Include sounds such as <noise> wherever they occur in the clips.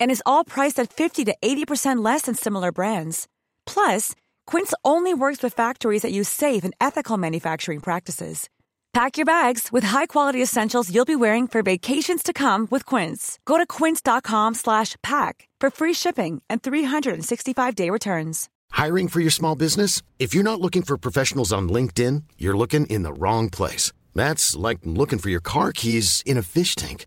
and is all priced at 50 to 80% less than similar brands. Plus, Quince only works with factories that use safe and ethical manufacturing practices. Pack your bags with high-quality essentials you'll be wearing for vacations to come with Quince. Go to quince.com/pack for free shipping and 365-day returns. Hiring for your small business? If you're not looking for professionals on LinkedIn, you're looking in the wrong place. That's like looking for your car keys in a fish tank.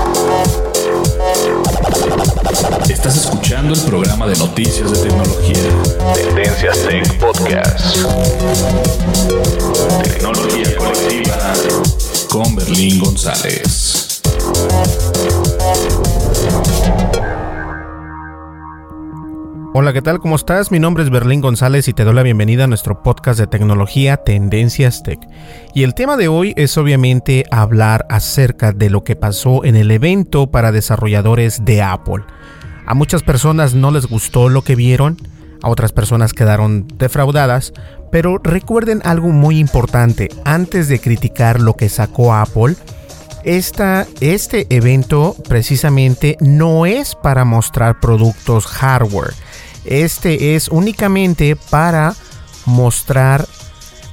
Estás escuchando el programa de noticias de tecnología. Tendencias Tech Podcast. Tecnología colectiva con Berlín González. Hola, ¿qué tal? ¿Cómo estás? Mi nombre es Berlín González y te doy la bienvenida a nuestro podcast de tecnología Tendencias Tech. Y el tema de hoy es obviamente hablar acerca de lo que pasó en el evento para desarrolladores de Apple. A muchas personas no les gustó lo que vieron, a otras personas quedaron defraudadas, pero recuerden algo muy importante, antes de criticar lo que sacó Apple, esta, este evento precisamente no es para mostrar productos hardware. Este es únicamente para mostrar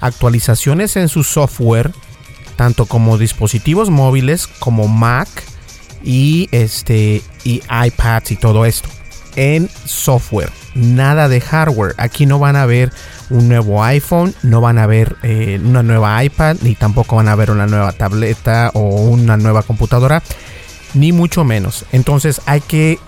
actualizaciones en su software, tanto como dispositivos móviles como Mac y este y iPads y todo esto en software, nada de hardware. Aquí no van a ver un nuevo iPhone, no van a ver eh, una nueva iPad, ni tampoco van a ver una nueva tableta o una nueva computadora, ni mucho menos. Entonces hay que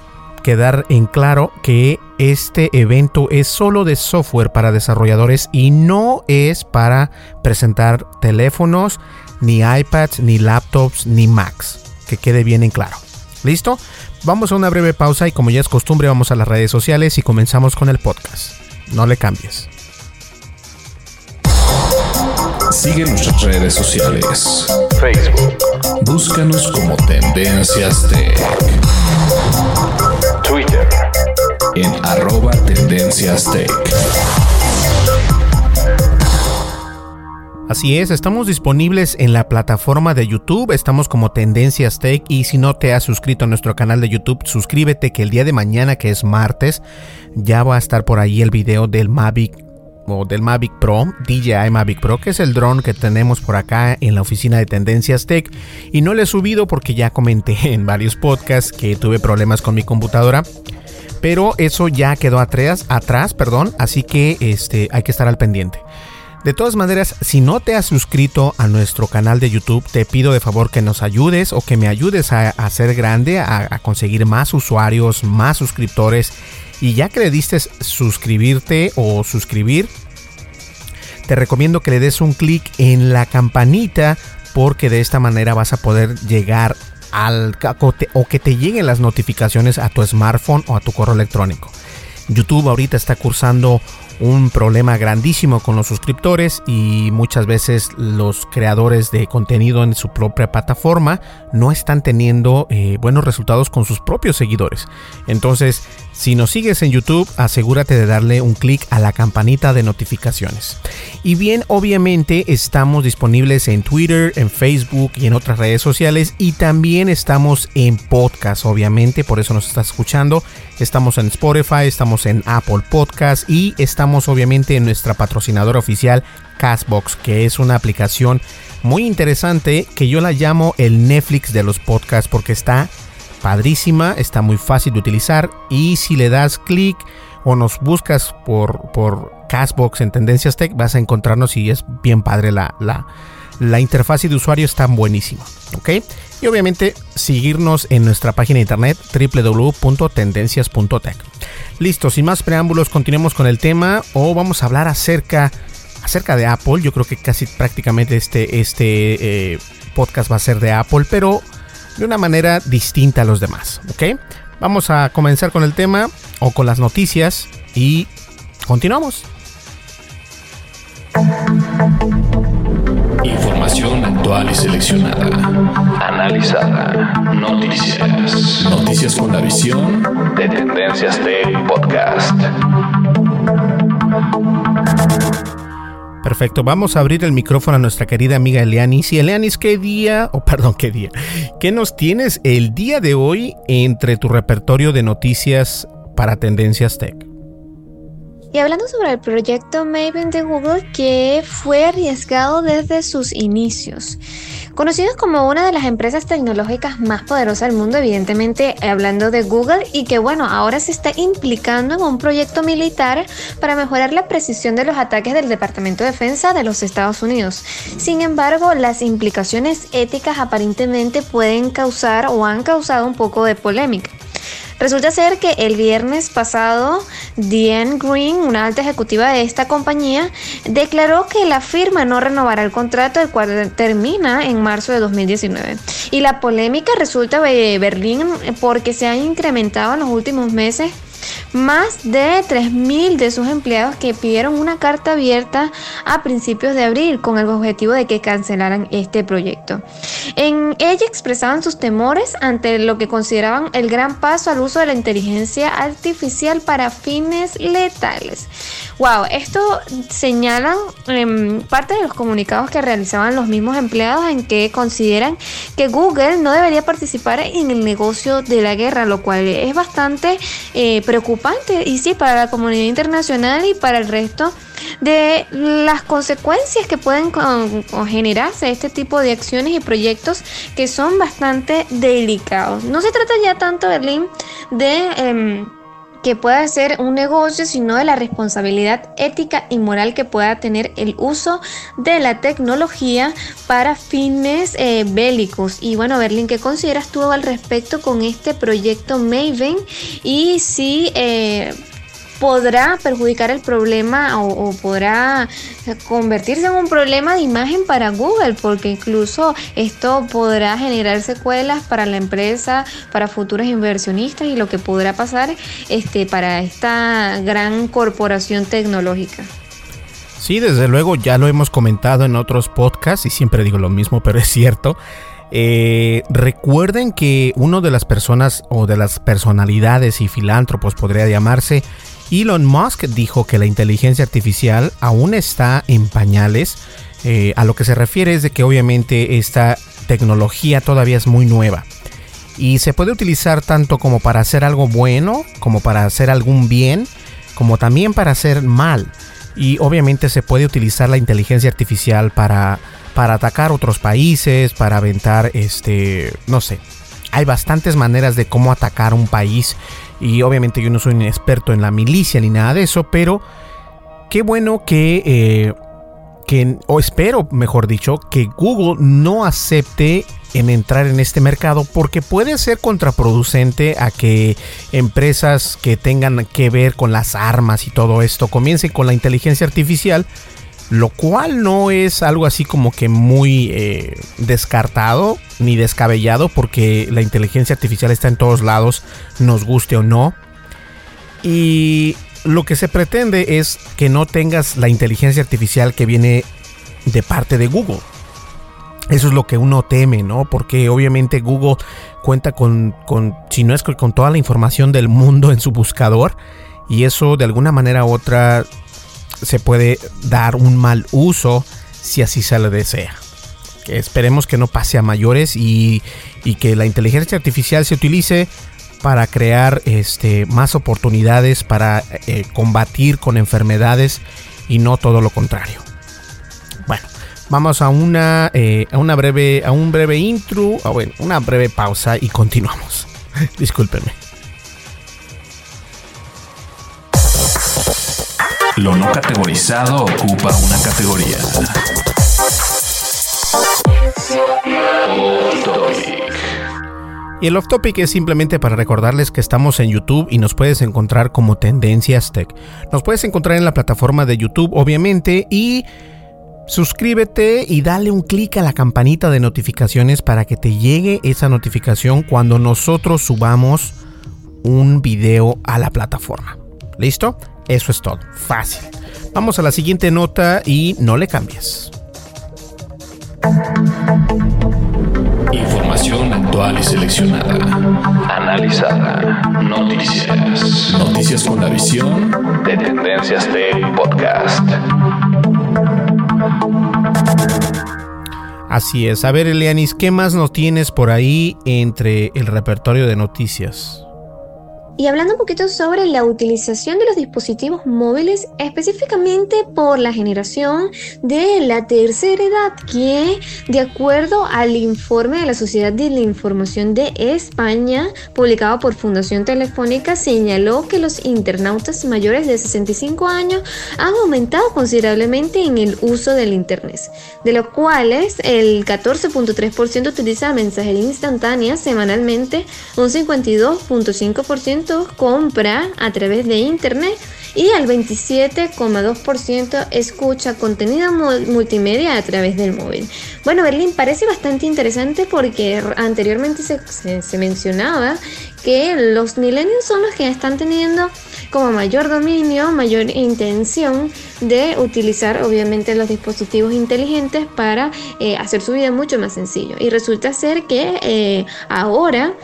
quedar en claro que este evento es solo de software para desarrolladores y no es para presentar teléfonos, ni iPads, ni laptops, ni Macs. Que quede bien en claro. ¿Listo? Vamos a una breve pausa y como ya es costumbre vamos a las redes sociales y comenzamos con el podcast. No le cambies. Sigue nuestras redes sociales. Facebook. Búscanos como Tendencias Tech. Twitter. En arroba Tendencias Tech. Así es, estamos disponibles en la plataforma de YouTube, estamos como Tendencias Tech y si no te has suscrito a nuestro canal de YouTube, suscríbete que el día de mañana, que es martes, ya va a estar por ahí el video del Mavic o del Mavic Pro, DJI Mavic Pro, que es el dron que tenemos por acá en la oficina de Tendencias Tech y no le he subido porque ya comenté <laughs> en varios podcasts que tuve problemas con mi computadora. Pero eso ya quedó atrás, atrás, perdón, así que este, hay que estar al pendiente. De todas maneras, si no te has suscrito a nuestro canal de YouTube, te pido de favor que nos ayudes o que me ayudes a hacer grande, a, a, conseguir más usuarios, más suscriptores. Y ya que le diste suscribirte o suscribir, te recomiendo que le des un clic en la campanita porque de esta manera vas a poder llegar al o que te lleguen las notificaciones a tu smartphone o a tu correo electrónico. YouTube ahorita está cursando un problema grandísimo con los suscriptores y muchas veces los creadores de contenido en su propia plataforma no están teniendo eh, buenos resultados con sus propios seguidores. Entonces, Si nos sigues en YouTube, asegúrate de darle un clic a la campanita de notificaciones. Y bien, obviamente estamos disponibles en Twitter, en Facebook y en otras redes sociales. Y también estamos en podcast, obviamente, por eso nos estás escuchando. Estamos en Spotify, estamos en Apple Podcast y estamos obviamente en nuestra patrocinadora oficial Castbox, que es una aplicación muy interesante que yo la llamo el Netflix de los podcasts porque está padrísima, está muy fácil de utilizar y si le das clic o nos buscas por, por Castbox en Tendencias Tech vas a encontrarnos y es bien padre la, la, la interfaz de usuario está buenísima, ¿ok? Y obviamente seguirnos en nuestra página de internet www.tendencias.tech. Listo, sin más preámbulos, continuemos con el tema o vamos a hablar acerca, acerca de Apple. Yo creo que casi prácticamente este, este eh, podcast va a ser de Apple, pero de una manera distinta a los demás. ¿Ok? Vamos a comenzar con el tema o con las noticias y continuamos. Información actual y seleccionada. Analizada. Noticias. Noticias con la visión de Tendencias Tech Podcast. Perfecto, vamos a abrir el micrófono a nuestra querida amiga Elianis. Y Elianis, ¿qué día, o <laughs> perdón, qué día? ¿Qué nos tienes el día de hoy entre tu repertorio de noticias para Tendencias Tech? Y hablando sobre el proyecto Maven de Google que fue arriesgado desde sus inicios. Conocidos como una de las empresas tecnológicas más poderosas del mundo, evidentemente hablando de Google, y que bueno, ahora se está implicando en un proyecto militar para mejorar la precisión de los ataques del Departamento de Defensa de los Estados Unidos. Sin embargo, las implicaciones éticas aparentemente pueden causar o han causado un poco de polémica. Resulta ser que el viernes pasado, Diane Green, una alta ejecutiva de esta compañía, declaró que la firma no renovará el contrato, el cual termina en marzo de 2019. Y la polémica resulta de Berlín porque se ha incrementado en los últimos meses más de 3.000 de sus empleados que pidieron una carta abierta a principios de abril con el objetivo de que cancelaran este proyecto. En ella expresaban sus temores ante lo que consideraban el gran paso al uso de la inteligencia artificial para fines letales. Wow, esto señalan en parte de los comunicados que realizaban los mismos empleados en que consideran que Google no debería participar en el negocio de la guerra, lo cual es bastante eh, preocupante y sí para la comunidad internacional y para el resto de las consecuencias que pueden generarse este tipo de acciones y proyectos que son bastante delicados. No se trata ya tanto, Berlín, de... Em, que pueda ser un negocio, sino de la responsabilidad ética y moral que pueda tener el uso de la tecnología para fines eh, bélicos. Y bueno, Berlín, ¿qué consideras tú al respecto con este proyecto Maven? Y si eh, podrá perjudicar el problema o, podrá convertirse en un problema de imagen para Google, porque incluso esto podrá generar secuelas para la empresa, para futuros inversionistas y lo que podrá pasar este, para esta gran corporación tecnológica. Sí, desde luego ya lo hemos comentado en otros podcasts y siempre digo lo mismo, <laughs> pero es cierto. Eh, recuerden que uno de las personas o de las personalidades y filántropos podría llamarse Elon Musk dijo que la inteligencia artificial aún está en pañales. Eh, a lo que se refiere es de que obviamente esta tecnología todavía es muy nueva. Y se puede utilizar tanto como para hacer algo bueno, como para hacer algún bien, como también para hacer mal. Y obviamente se puede utilizar la inteligencia artificial para, para atacar otros países, para aventar, este, no sé. Hay bastantes maneras de cómo atacar un país y obviamente yo no soy un experto en la milicia ni nada de eso, pero qué bueno que, eh, que o espero, mejor dicho, que Google no acepte en entrar en este mercado porque puede ser contraproducente a que empresas que tengan que ver con las armas y todo esto comiencen con la inteligencia artificial lo cual no es algo así como que muy eh, descartado ni descabellado porque la inteligencia artificial está en todos lados, nos guste o no. Y lo que se pretende es que no tengas la inteligencia artificial que viene de parte de Google. Eso es lo que uno teme, ¿no? Porque obviamente Google cuenta con, con, si no es con toda la información del mundo en su buscador, y eso de alguna manera u otra se puede dar un mal uso si así se le desea. Que esperemos que no pase a mayores y, y que la inteligencia artificial se utilice para crear este, más oportunidades para eh, combatir con enfermedades y no todo lo contrario. Bueno, vamos a una, eh, a una breve, a un breve intro, ah, bueno, una breve pausa y continuamos. <laughs> Discúlpenme. Lo no categorizado ocupa una categoría. Y el off topic es simplemente para recordarles que estamos en YouTube y nos puedes encontrar como Tendencias Tech. Nos puedes encontrar en la plataforma de YouTube, obviamente, y suscríbete y dale un clic a la campanita de notificaciones para que te llegue esa notificación cuando nosotros subamos un video a la plataforma. ¿Listo? Eso es todo. Fácil. Vamos a la siguiente nota y no le cambies. Información actual y seleccionada. Analizada. Noticias. Noticias con la visión de Tendencias Tech Podcast. Así es. A ver, Elianis, ¿qué más nos tienes por ahí entre el repertorio de noticias? Y hablando un poquito sobre la utilización de los dispositivos móviles, específicamente por la generación de la tercera edad, que de acuerdo al informe de la Sociedad de la Información de España, publicado por Fundación Telefónica, señaló que los internautas mayores de 65 años han aumentado considerablemente en el uso del Internet, de los cuales el 14.3% utiliza mensajería instantánea semanalmente, un 52.5% compra a través de internet y al 27,2% escucha contenido multimedia a través del móvil. Bueno, Berlín parece bastante interesante porque anteriormente se, mencionaba que los millennials son los que están teniendo como mayor dominio, mayor intención de utilizar obviamente los dispositivos inteligentes para eh, hacer su vida mucho más sencillo. Y resulta ser que eh, ahora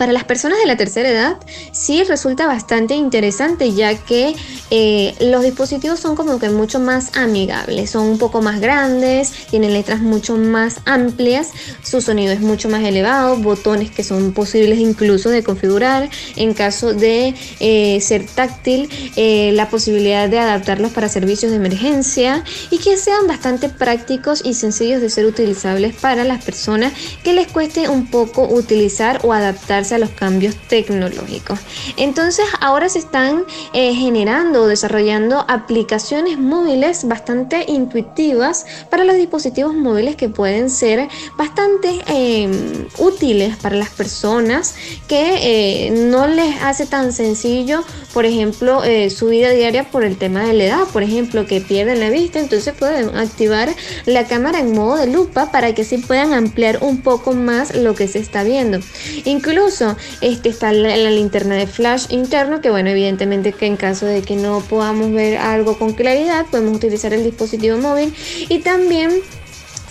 para las personas de la tercera edad sí resulta bastante interesante ya que eh, los dispositivos son como que mucho más amigables, son un poco más grandes, tienen letras mucho más amplias, su sonido es mucho más elevado, botones que son posibles incluso de configurar, en caso de eh, ser táctil, eh, la posibilidad de adaptarlos para servicios de emergencia y que sean bastante prácticos y sencillos de ser utilizables para las personas que les cueste un poco utilizar o adaptarse a los cambios tecnológicos. Entonces ahora se están eh, generando o desarrollando aplicaciones móviles bastante intuitivas para los dispositivos móviles que pueden ser bastante em, útiles para las personas que eh, no les hace tan sencillo, por ejemplo, eh, su vida diaria por el tema de la edad, por ejemplo, que pierden la vista, entonces pueden activar la cámara en modo de lupa para que así puedan ampliar un poco más lo que se está viendo. Incluso este está la, linterna de flash interno, que bueno, evidentemente que en caso de que no podamos ver algo con claridad, podemos utilizar el dispositivo móvil. Y también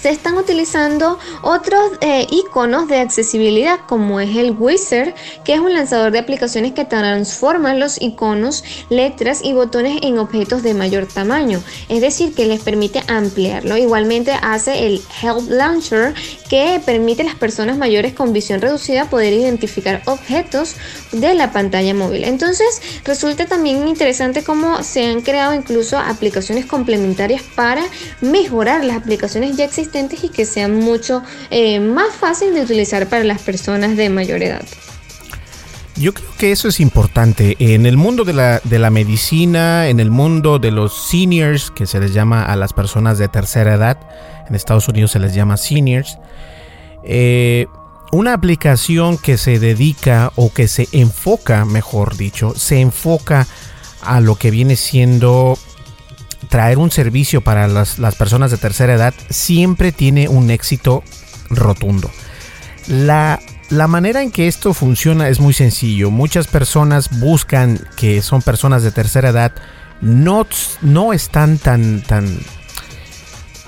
se están utilizando otros eh, iconos de accesibilidad como es el Wizard, que es un lanzador de aplicaciones que transforma los iconos, letras y botones en objetos de mayor tamaño, es decir, que les permite ampliarlo. Igualmente hace el Help Launcher, que permite a las personas mayores con visión reducida poder identificar objetos de la pantalla móvil. Entonces, resulta también interesante cómo se han creado incluso aplicaciones complementarias para mejorar las aplicaciones ya existentes y que sean mucho eh, más fácil de utilizar para las personas de mayor edad. Yo creo que eso es importante. En el mundo de la, de la, medicina, en el mundo de los seniors, que se les llama a las personas de tercera edad, en Estados Unidos se les llama seniors, eh, una aplicación que se dedica o que se enfoca, mejor dicho, se enfoca a lo que viene siendo traer un servicio para las, personas de tercera edad siempre tiene un éxito rotundo. La, la manera en que esto funciona es muy sencillo. Muchas personas buscan que son personas de tercera edad, no, no están tan, tan,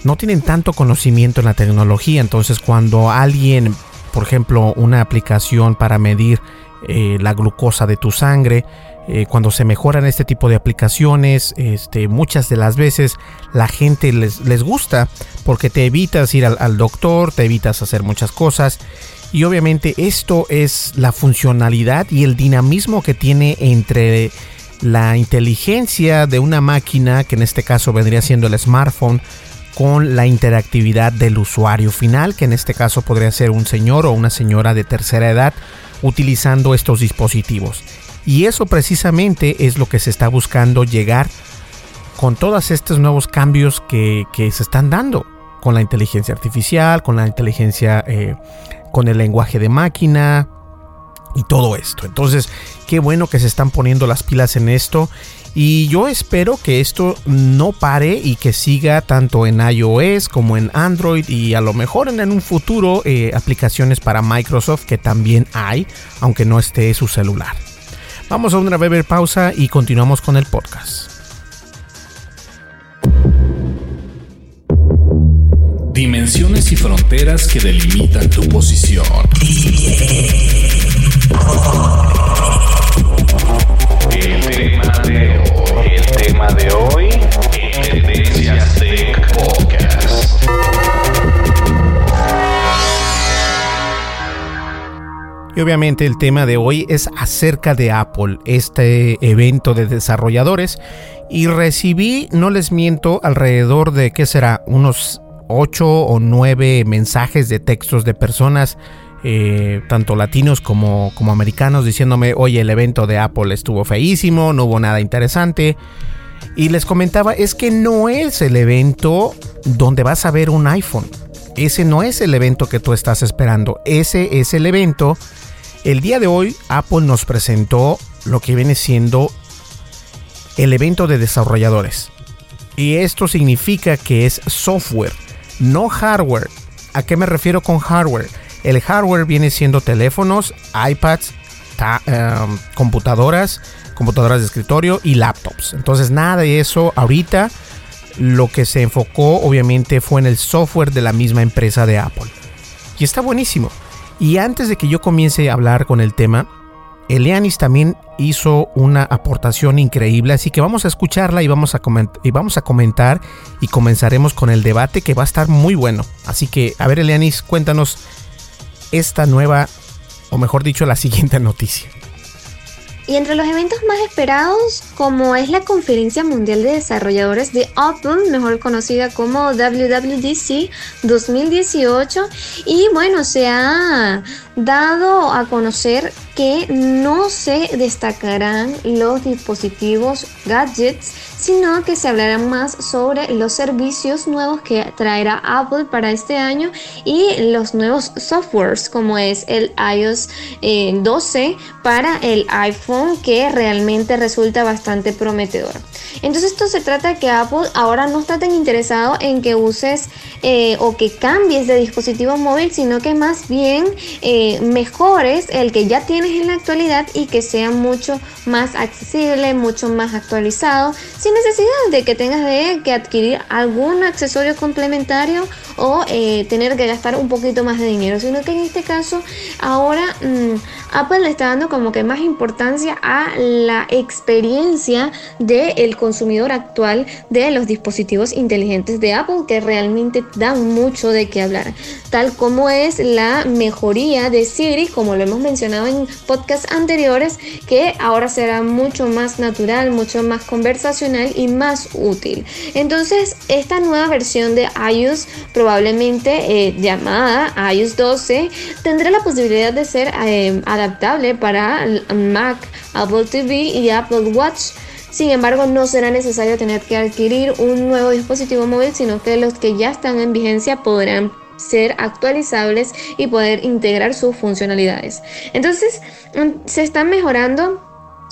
no tienen tanto conocimiento en la tecnología. Entonces cuando alguien, por ejemplo, una aplicación para medir eh, la glucosa de tu sangre, eh, cuando se mejoran este tipo de aplicaciones, este, muchas de las veces la gente les, les gusta porque te evitas ir al, al, doctor, te evitas hacer muchas cosas. Y obviamente esto es la funcionalidad y el dinamismo que tiene entre la inteligencia de una máquina, que en este caso vendría siendo el smartphone, con la interactividad del usuario final, que en este caso podría ser un señor o una señora de tercera edad utilizando estos dispositivos. Y eso precisamente es lo que se está buscando llegar con todos estos nuevos cambios que, se están dando con la inteligencia artificial, con la inteligencia, eh, con el lenguaje de máquina y todo esto. Entonces, qué bueno que se están poniendo las pilas en esto. Y yo espero que esto no pare y que siga tanto en iOS como en Android y a lo mejor en, un futuro eh, aplicaciones para Microsoft que también hay, aunque no esté su celular. Vamos a una breve pausa y continuamos con el podcast. Dimensiones y fronteras que delimitan tu posición. El tema de hoy, el tema de hoy, Tendencias Tech Podcast. Y obviamente el tema de hoy es acerca de Apple, este evento de desarrolladores. Y recibí, no les miento, alrededor de, ¿qué será? Unos 8 o 9 mensajes de textos de personas, eh, tanto latinos como, como americanos, diciéndome, oye, el evento de Apple estuvo feísimo, no hubo nada interesante. Y les comentaba, es que no es el evento donde vas a ver un iPhone. Ese no es el evento que tú estás esperando. Ese es el evento el día de hoy Apple nos presentó lo que viene siendo el evento de desarrolladores. Y esto significa que es software, no hardware. ¿A qué me refiero con hardware? El hardware viene siendo teléfonos, iPads, em, computadoras, computadoras de escritorio y laptops. Entonces nada de eso ahorita. Lo que se enfocó obviamente fue en el software de la misma empresa de Apple. Y está buenísimo. Y antes de que yo comience a hablar con el tema, Elianis también hizo una aportación increíble, así que vamos a escucharla y vamos a, y vamos a comentar y comenzaremos con el debate que va a estar muy bueno. Así que, a ver Elianis, cuéntanos esta nueva, o mejor dicho, la siguiente <laughs> noticia. Y entre los eventos más esperados, como es la Conferencia Mundial de Desarrolladores de Apple, mejor conocida como WWDC 2018, y bueno, se ha dado a conocer que no se destacarán los dispositivos gadgets, sino que se hablará más sobre los servicios nuevos que traerá Apple para este año y los nuevos softwares como es el iOS 12 eh, para el iPhone que realmente resulta bastante prometedor. Entonces esto se trata de que Apple ahora no está tan interesado en que uses eh, o que cambies de dispositivo móvil, sino que más bien eh, mejores el que ya tienes en la actualidad y que sea mucho más accesible, mucho más actualizado, necesidad de que tengas de que adquirir algún accesorio complementario o eh, tener que gastar un poquito más de dinero, sino que en este caso ahora mm, Apple le está dando como que más importancia a la experiencia del consumidor actual de los dispositivos inteligentes de Apple que realmente dan mucho de qué hablar, tal como es la mejoría de Siri, como lo hemos mencionado en podcasts anteriores, que ahora será mucho más natural, mucho más conversacional y más útil. Entonces, esta nueva versión de iOS, probablemente eh, llamada iOS 12, tendrá la posibilidad de ser eh, adaptable para Mac, Apple TV y Apple Watch. Sin embargo, no será necesario tener que adquirir un nuevo dispositivo móvil, sino que los que ya están en vigencia podrán ser actualizables y poder integrar sus funcionalidades. Entonces, mm, se está mejorando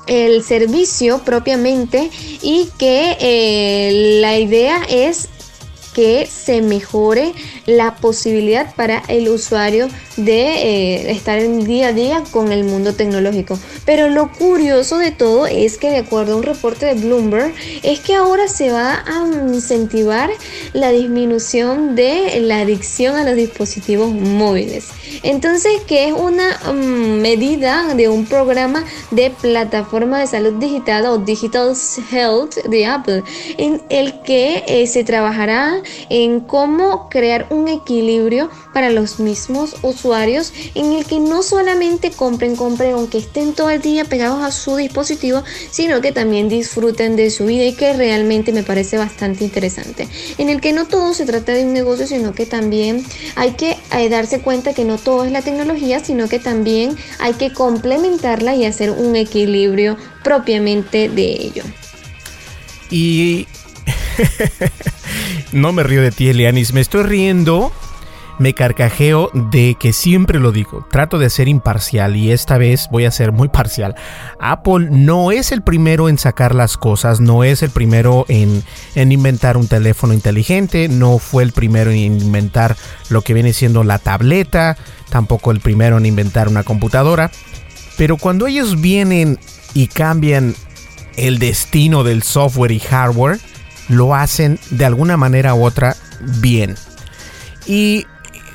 el servicio propiamente y que eh, la idea es que se mejore la posibilidad para el usuario de eh, estar en día a día con el mundo tecnológico. Pero lo curioso de todo es que de acuerdo a un reporte de Bloomberg, es que ahora se va a incentivar la disminución de la adicción a los dispositivos móviles. Entonces, que es una mm, medida de un programa de plataforma de salud digital o Digital Health de Apple, en el que eh, se trabajará en cómo crear un equilibrio para los mismos usuarios en el que no solamente compren, compren, aunque estén todo el día pegados a su dispositivo, sino que también disfruten de su vida y que realmente me parece bastante interesante. En el que no todo se trata de un negocio, sino que también hay que eh, darse cuenta que no todo es la tecnología, sino que también hay que complementarla y hacer un equilibrio propiamente de ello. Y <laughs> no me río de ti, Elianis, me estoy riendo me carcajeo de que siempre lo digo, trato de ser imparcial y esta vez voy a ser muy parcial. Apple no es el primero en sacar las cosas, no es el primero en, inventar un teléfono inteligente, no fue el primero en inventar lo que viene siendo la tableta, tampoco el primero en inventar una computadora, pero cuando ellos vienen y cambian el destino del software y hardware, lo hacen de alguna manera u otra bien. Y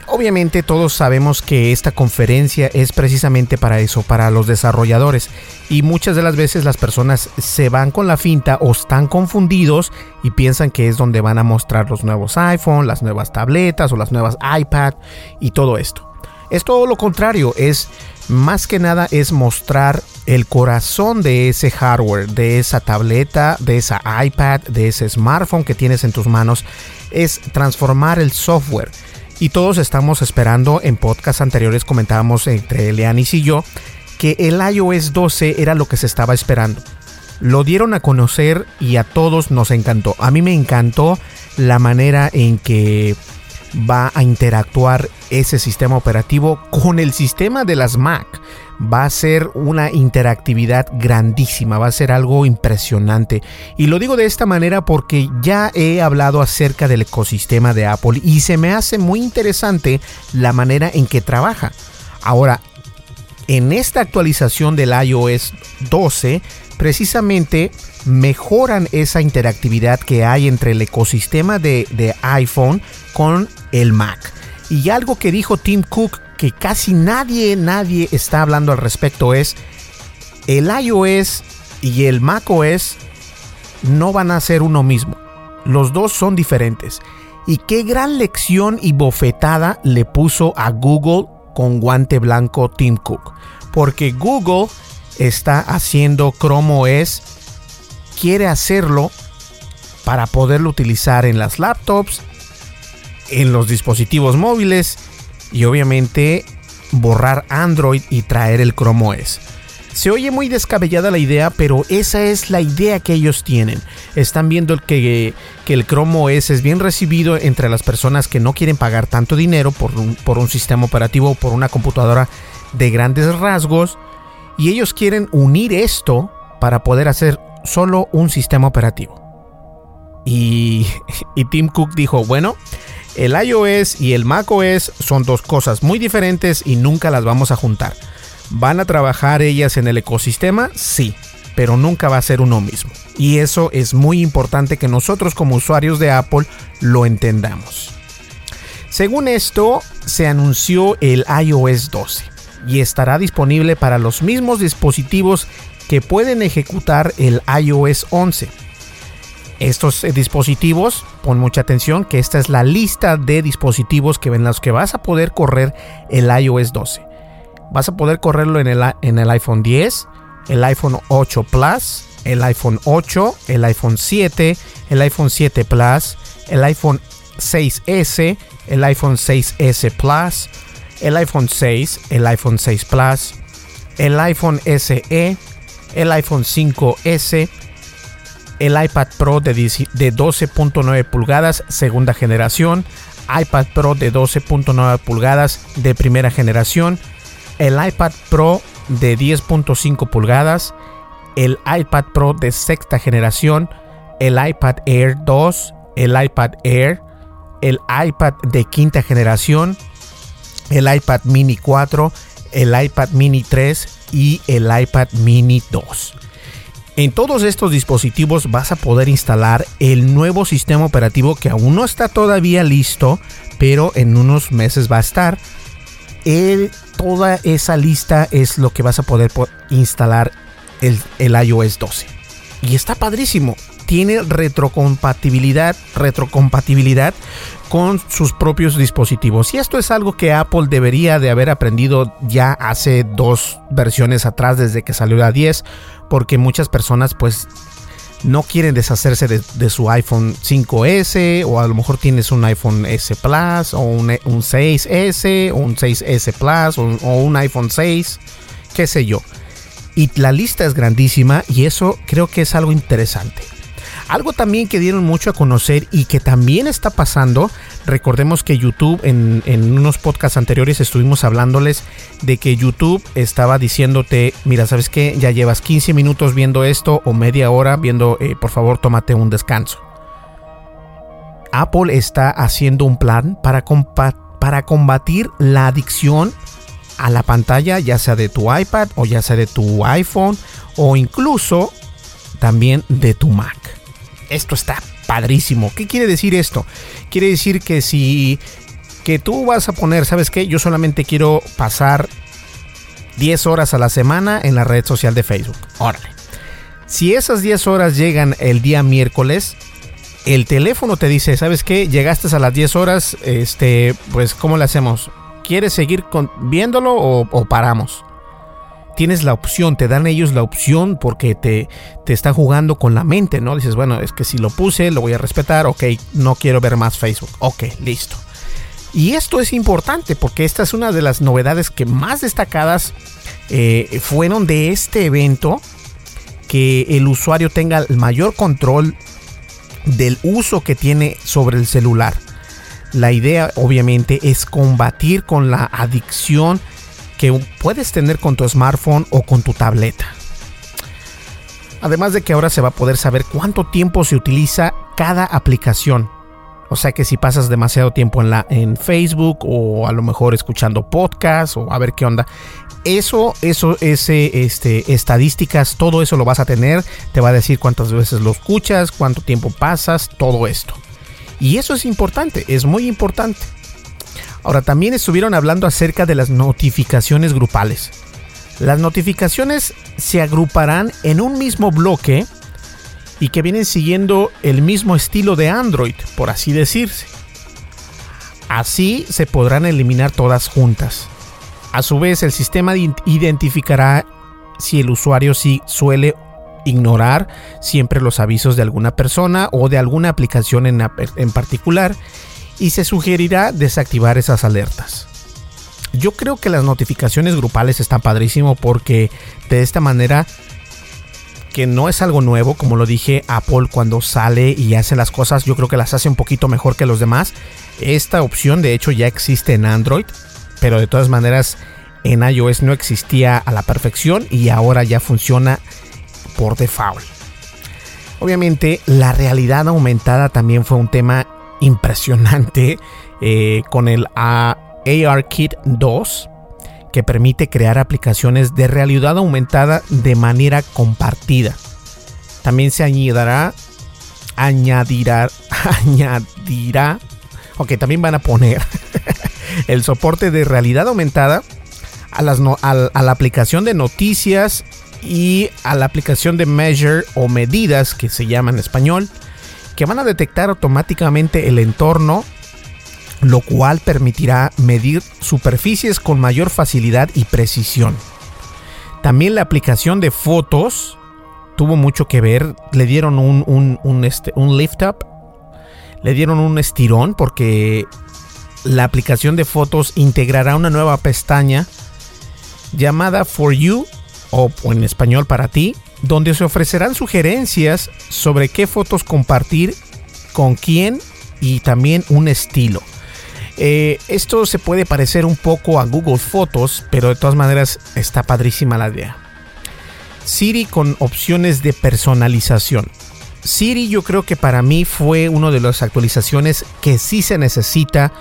Obviamente todos sabemos que esta conferencia es precisamente para eso, para los desarrolladores. Y muchas de las veces las personas se van con la finta o están confundidos y piensan que es donde van a mostrar los nuevos iPhone, las nuevas tabletas o las nuevas iPad y todo esto. Es todo lo contrario, es más que nada es mostrar el corazón de ese hardware, de esa tableta, de esa iPad, de ese smartphone que tienes en tus manos, es transformar el software y todos estamos esperando, en podcasts anteriores comentábamos entre Leanis y yo, que el iOS 12 era lo que se estaba esperando. Lo dieron a conocer y a todos nos encantó. A mí me encantó la manera en que va a interactuar ese sistema operativo con el sistema de las Mac va a ser una interactividad grandísima, va a ser algo impresionante. Y lo digo de esta manera porque ya he hablado acerca del ecosistema de Apple y se me hace muy interesante la manera en que trabaja. Ahora, en esta actualización del iOS 12, precisamente mejoran esa interactividad que hay entre el ecosistema de, iPhone con el Mac. Y algo que dijo Tim Cook que casi nadie, nadie está hablando al respecto es el iOS y el macOS no van a ser uno mismo. Los dos son diferentes. Y qué gran lección y bofetada le puso a Google con guante blanco Tim Cook. Porque Google está haciendo Chrome OS, quiere hacerlo para poderlo utilizar en las laptops, en los dispositivos móviles y obviamente borrar Android y traer el Chrome OS. Se oye muy descabellada la idea, pero esa es la idea que ellos tienen. Están viendo que, que el Chrome OS es bien recibido entre las personas que no quieren pagar tanto dinero por un, por un sistema operativo o por una computadora de grandes rasgos. Y ellos quieren unir esto para poder hacer solo un sistema operativo. Y, <laughs> y Tim Cook dijo, bueno, el iOS y el macOS son dos cosas muy diferentes y nunca las vamos a juntar. ¿Van a trabajar ellas en el ecosistema? Sí, pero nunca va a ser uno mismo. Y eso es muy importante que nosotros como usuarios de Apple lo entendamos. Según esto, se anunció el iOS 12 y estará disponible para los mismos dispositivos que pueden ejecutar el iOS 11 estos eh, dispositivos, pon mucha atención que esta es la lista de dispositivos que en los que vas a poder correr el iOS 12. Vas a poder correrlo en el, en el iPhone 10, el iPhone 8 Plus, el iPhone 8, el iPhone 7, el iPhone 7 Plus, el iPhone 6S, el iPhone 6S Plus, el iPhone 6, el iPhone 6 Plus, el iPhone SE, el iPhone 5S, el iPad Pro de 12.9 pulgadas segunda generación, iPad Pro de 12.9 pulgadas de primera generación, el iPad Pro de 10.5 pulgadas, el iPad Pro de sexta generación, el iPad Air 2, el iPad Air el iPad de quinta generación, el iPad mini 4, el iPad mini 3 y el iPad mini 2. En todos estos dispositivos vas a poder instalar el nuevo sistema operativo que aún no está todavía listo, pero en unos meses va a estar. toda esa lista es lo que vas a poder instalar el, el iOS 12. Y está padrísimo. Tiene retrocompatibilidad, retrocompatibilidad con sus propios dispositivos. Y esto es algo que Apple debería de haber aprendido ya hace dos versiones atrás desde que salió la 10 porque muchas personas pues no quieren deshacerse de, su iPhone 5S o a lo mejor tienes un iPhone S Plus o un, 6S o un 6S Plus o, o un iPhone 6, qué sé yo. Y la lista es grandísima y eso creo que es algo interesante. Algo también que dieron mucho a conocer y que también está pasando, recordemos que YouTube en, unos podcasts anteriores estuvimos hablándoles de que YouTube estaba diciéndote, mira, ¿sabes qué? Ya llevas 15 minutos viendo esto o media hora viendo, eh, por favor, tómate un descanso. Apple está haciendo un plan para, para combatir la adicción a la pantalla, ya sea de tu iPad o ya sea de tu iPhone o incluso también de tu Mac esto está padrísimo. ¿Qué quiere decir esto? Quiere decir que si que tú vas a poner, ¿sabes qué? Yo solamente quiero pasar 10 horas a la semana en la red social de Facebook. Órale. Si esas 10 horas llegan el día miércoles, el teléfono te dice, ¿sabes qué? Llegaste a las 10 horas, este, pues ¿cómo le hacemos? ¿Quieres seguir viéndolo o, o paramos? Tienes la opción, te dan ellos la opción porque te, te está jugando con la mente, ¿no? Dices, bueno, es que si lo puse, lo voy a respetar, ok, no quiero ver más Facebook, ok, listo. Y esto es importante porque esta es una de las novedades que más destacadas eh, fueron de este evento, que el usuario tenga el mayor control del uso que tiene sobre el celular. La idea obviamente es combatir con la adicción que puedes tener con tu smartphone o con tu tableta. Además de que ahora se va a poder saber cuánto tiempo se utiliza cada aplicación. O sea que si pasas demasiado tiempo en, la, en Facebook o a lo mejor escuchando podcasts o a ver qué onda. Eso, eso, ese, este, estadísticas, todo eso lo vas a tener. Te va a decir cuántas veces lo escuchas, cuánto tiempo pasas, todo esto. Y eso es importante, es muy importante. Ahora también estuvieron hablando acerca de las notificaciones grupales. Las notificaciones se agruparán en un mismo bloque y que vienen siguiendo el mismo estilo de Android, por así decirse. Así se podrán eliminar todas juntas. A su vez, el sistema identificará si el usuario sí suele ignorar siempre los avisos de alguna persona o de alguna aplicación en, en particular y se sugerirá desactivar esas alertas. Yo creo que las notificaciones grupales están padrísimo porque de esta manera que no es algo nuevo, como lo dije, Apple cuando sale y hace las cosas, yo creo que las hace un poquito mejor que los demás. Esta opción de hecho ya existe en Android, pero de todas maneras en iOS no existía a la perfección y ahora ya funciona por default. Obviamente la realidad aumentada también fue un tema impresionante eh, con el ARKit 2 que permite crear aplicaciones de realidad aumentada de manera compartida. También se añadirá, añadirá, <laughs> añadirá, también van a poner <laughs> el soporte de realidad aumentada a, a la aplicación de noticias y a la aplicación de measure o medidas que se llama en español que van a detectar automáticamente el entorno, lo cual permitirá medir superficies con mayor facilidad y precisión. También la aplicación de fotos tuvo mucho que ver, le dieron un, un, este, un lift up, le dieron un estirón porque la aplicación de fotos integrará una nueva pestaña llamada For You o en español para ti, donde se ofrecerán sugerencias sobre qué fotos compartir, con quién y también un estilo. Eh, esto se puede parecer un poco a Google Fotos, pero de todas maneras está padrísima la idea. Siri con opciones de personalización. Siri yo creo que para mí fue una de las actualizaciones que sí se necesita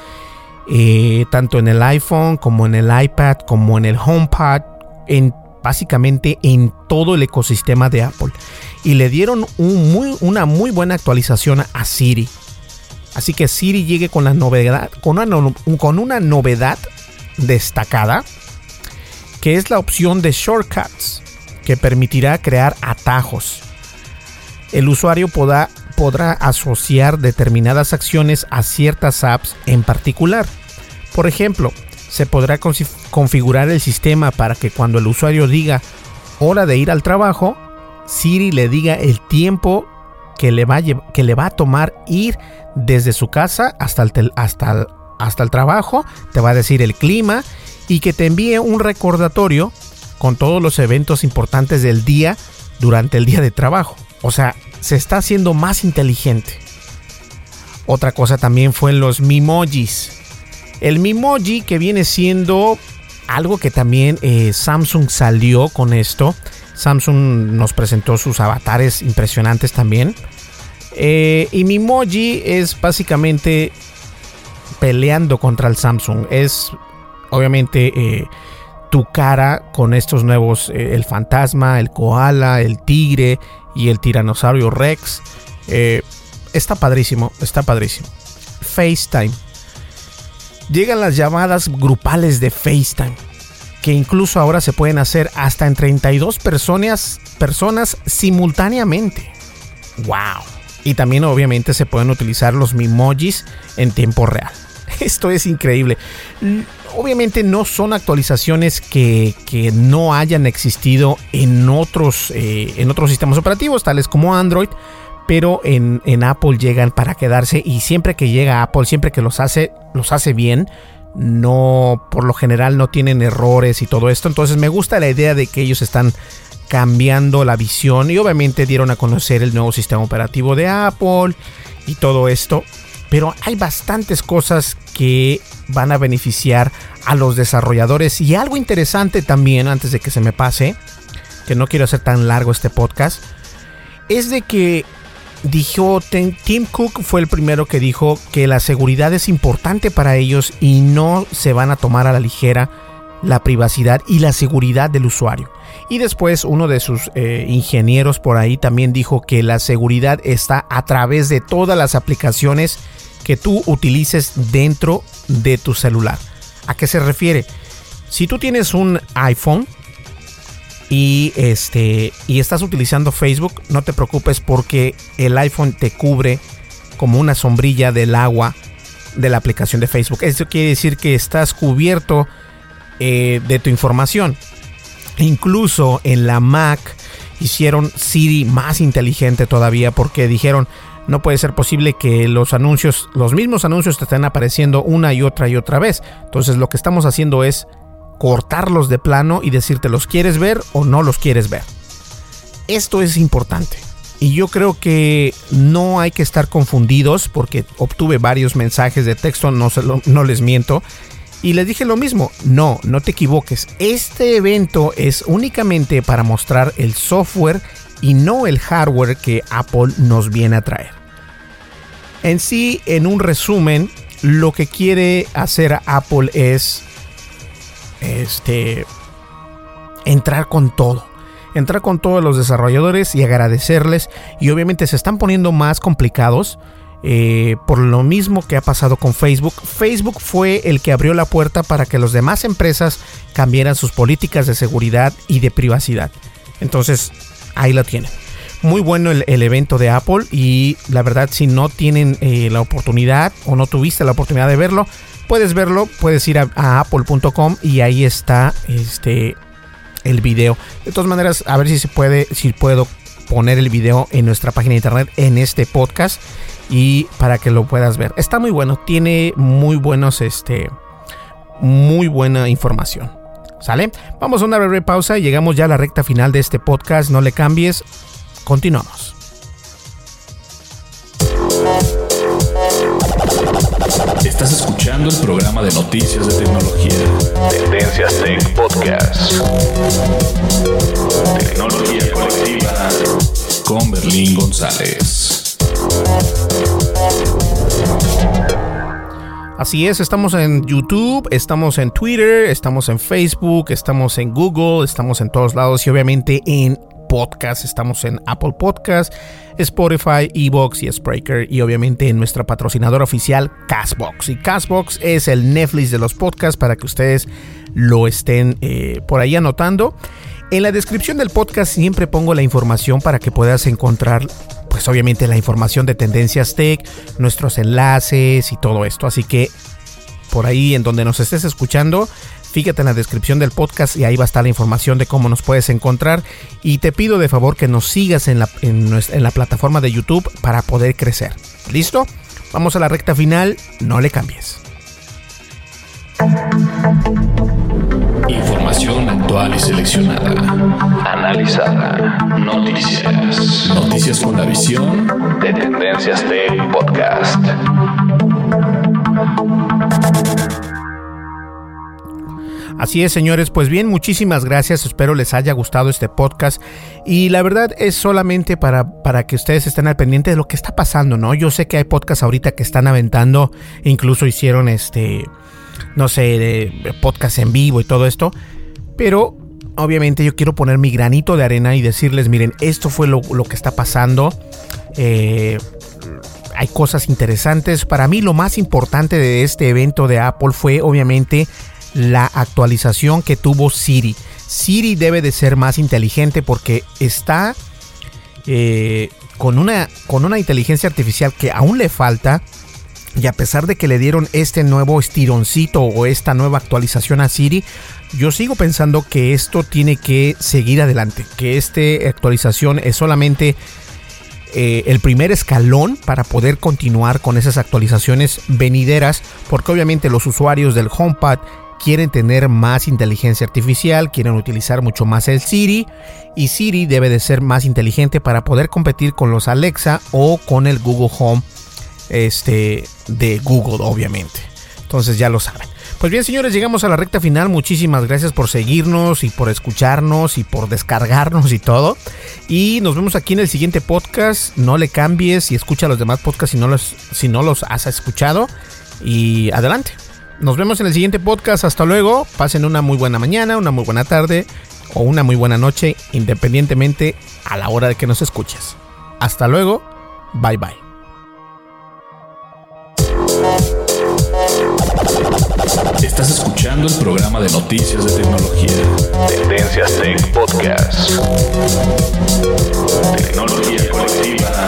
eh, tanto en el iPhone como en el iPad como en el HomePod, en básicamente en todo el ecosistema de Apple. Y le dieron una muy buena actualización a Siri. Así que Siri llegue con la novedad, con una novedad destacada, que es la opción de shortcuts, que permitirá crear atajos. El usuario podrá asociar determinadas acciones a ciertas apps en particular. Por ejemplo, se podrá configurar el sistema para que cuando el usuario diga hora de ir al trabajo, Siri le diga el tiempo que le va a, que le va a tomar ir desde su casa hasta el, hasta, hasta el trabajo, te va a decir el clima y que te envíe un recordatorio con todos los eventos importantes del día durante el día de trabajo. O sea, se está haciendo más inteligente. Otra cosa también fue los Mimojis. El Mimoji que viene siendo algo que también eh, Samsung salió con esto. Samsung nos presentó sus avatares impresionantes también. Eh, y Mimoji es básicamente peleando contra el Samsung. Es obviamente eh, tu cara con estos nuevos, el fantasma, el koala, el tigre y el tiranosaurio Rex. está padrísimo, está padrísimo. FaceTime. Llegan las llamadas grupales de FaceTime, que incluso ahora se pueden hacer hasta en 32 personas, personas simultáneamente. ¡Wow! Y también obviamente se pueden utilizar los Mimojis en tiempo real. <laughs> Esto es increíble. Obviamente no son actualizaciones que, no hayan existido en otros, eh, en otros sistemas operativos, tales como Android, pero en, en, Apple llegan para quedarse y siempre que llega Apple, siempre que los hace, los hace bien. No, por lo general no tienen errores y todo esto. Entonces me gusta la idea de que ellos están cambiando la visión y obviamente dieron a conocer el nuevo sistema operativo de Apple y todo esto. Pero hay bastantes cosas que van a beneficiar a los desarrolladores y algo interesante también antes de que se me pase, que no quiero hacer tan largo este podcast, es de que dijo Tim Cook fue el primero que dijo que la seguridad es importante para ellos y no se van a tomar a la ligera la privacidad y la seguridad del usuario. Y después uno de sus eh, ingenieros por ahí también dijo que la seguridad está a través de todas las aplicaciones que tú utilices dentro de tu celular. ¿A qué se refiere? Si tú tienes un iPhone y este y estás utilizando Facebook, no te preocupes porque el iPhone te cubre como una sombrilla del agua de la aplicación de Facebook. Eso quiere decir que estás cubierto eh, de tu información. Incluso en la Mac hicieron Siri más inteligente todavía porque dijeron, no puede ser posible que los anuncios, los mismos anuncios te estén apareciendo una y otra y otra vez. Entonces lo que estamos haciendo es cortarlos de plano y decirte los quieres ver o no los quieres ver. Esto es importante. Y yo creo que no hay que estar confundidos porque obtuve varios mensajes de texto, no, no les miento, y les dije lo mismo, no, no te equivoques, este evento es únicamente para mostrar el software y no el hardware que Apple nos viene a traer. En sí, en un resumen, lo que quiere hacer Apple es este entrar con todo entrar con todos los desarrolladores y agradecerles y obviamente se están poniendo más complicados eh, por lo mismo que ha pasado con Facebook, Facebook fue el que abrió la puerta para que las demás empresas cambiaran sus políticas de seguridad y de privacidad. Entonces, ahí la tienen. Muy bueno el, evento de Apple y la verdad si no tienen eh, la oportunidad o no tuviste la oportunidad de verlo, puedes verlo, puedes ir a, apple.com y ahí está este el video. De todas maneras, a ver si se puede, si puedo poner el video en nuestra página de internet en este podcast y para que lo puedas ver. Está muy bueno, tiene muy buenos, este, muy buena información. ¿Sale? Vamos a una breve pausa y llegamos ya a la recta final de este podcast. No le cambies. Continuamos. Escuchando el programa de noticias de tecnología. Tendencias Tech Podcast. Tecnología colectiva con Berlín González. Así es, estamos en YouTube, estamos en Twitter, estamos en Facebook, estamos en Google, estamos en todos lados y obviamente en podcast. Estamos en Apple Podcast, Spotify, Evox y Spreaker y obviamente en nuestra patrocinadora oficial Castbox. Y Castbox es el Netflix de los podcasts para que ustedes lo estén eh, por ahí anotando. En la descripción del podcast siempre pongo la información para que puedas encontrar pues obviamente la información de Tendencias Tech, nuestros enlaces y todo esto. Así que por ahí en donde nos estés escuchando, Fíjate en la descripción del podcast y ahí va a estar la información de cómo nos puedes encontrar. Y te pido de favor que nos sigas en la, en, la plataforma de YouTube para poder crecer. ¿Listo? Vamos a la recta final, no le cambies. Información actual y seleccionada. Analizada. Noticias. Noticias con la visión de Tendencias Tech Podcast. Así es, señores, pues bien, muchísimas gracias, espero les haya gustado este podcast y la verdad es solamente para, para que ustedes estén al pendiente de lo que está pasando, ¿no? Yo sé que hay podcasts ahorita que están aventando, incluso hicieron este, no sé, podcast en vivo y todo esto, pero obviamente yo quiero poner mi granito de arena y decirles, miren, esto fue lo, que está pasando. Eh, hay cosas interesantes. Para mí lo más importante de este evento de Apple fue obviamente la actualización que tuvo Siri. Siri debe de ser más inteligente porque está eh, con, una, con una inteligencia artificial que aún le falta. Y a pesar de que le dieron este nuevo estironcito o esta nueva actualización a Siri, yo sigo pensando que esto tiene que seguir adelante. Que esta actualización es solamente eh, el primer escalón para poder continuar con esas actualizaciones venideras. Porque obviamente los usuarios del HomePad quieren tener más inteligencia artificial, quieren utilizar mucho más el Siri y Siri debe de ser más inteligente para poder competir con los Alexa o con el Google Home este de Google obviamente. Entonces ya lo saben. Pues bien, señores, llegamos a la recta final. Muchísimas gracias por seguirnos y por escucharnos y por descargarnos y todo. Y nos vemos aquí en el siguiente podcast. No le cambies y escucha los demás podcasts si no los, si no los has escuchado. Y adelante. Nos vemos en el siguiente podcast. Hasta luego. Pasen una muy buena mañana, una muy buena tarde o una muy buena noche, independientemente a la hora de que nos escuches. Hasta luego. Bye bye. Estás escuchando el programa de noticias de tecnología. Tendencias Tech Podcast. Tecnología colectiva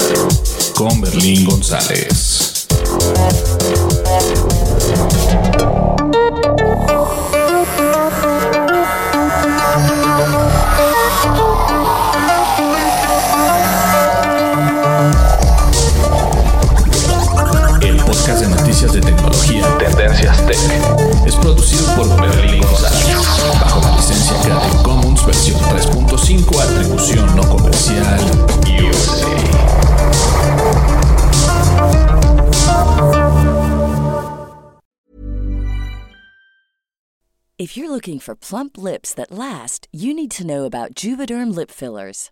con Berlín González. Podcast de noticias de tecnología Tendencias Tech es producido por Berlín González bajo la licencia Creative Commons versión 3.5 atribución no comercial USA. If you're looking for plump lips that last, you need to know about Juvederm lip fillers.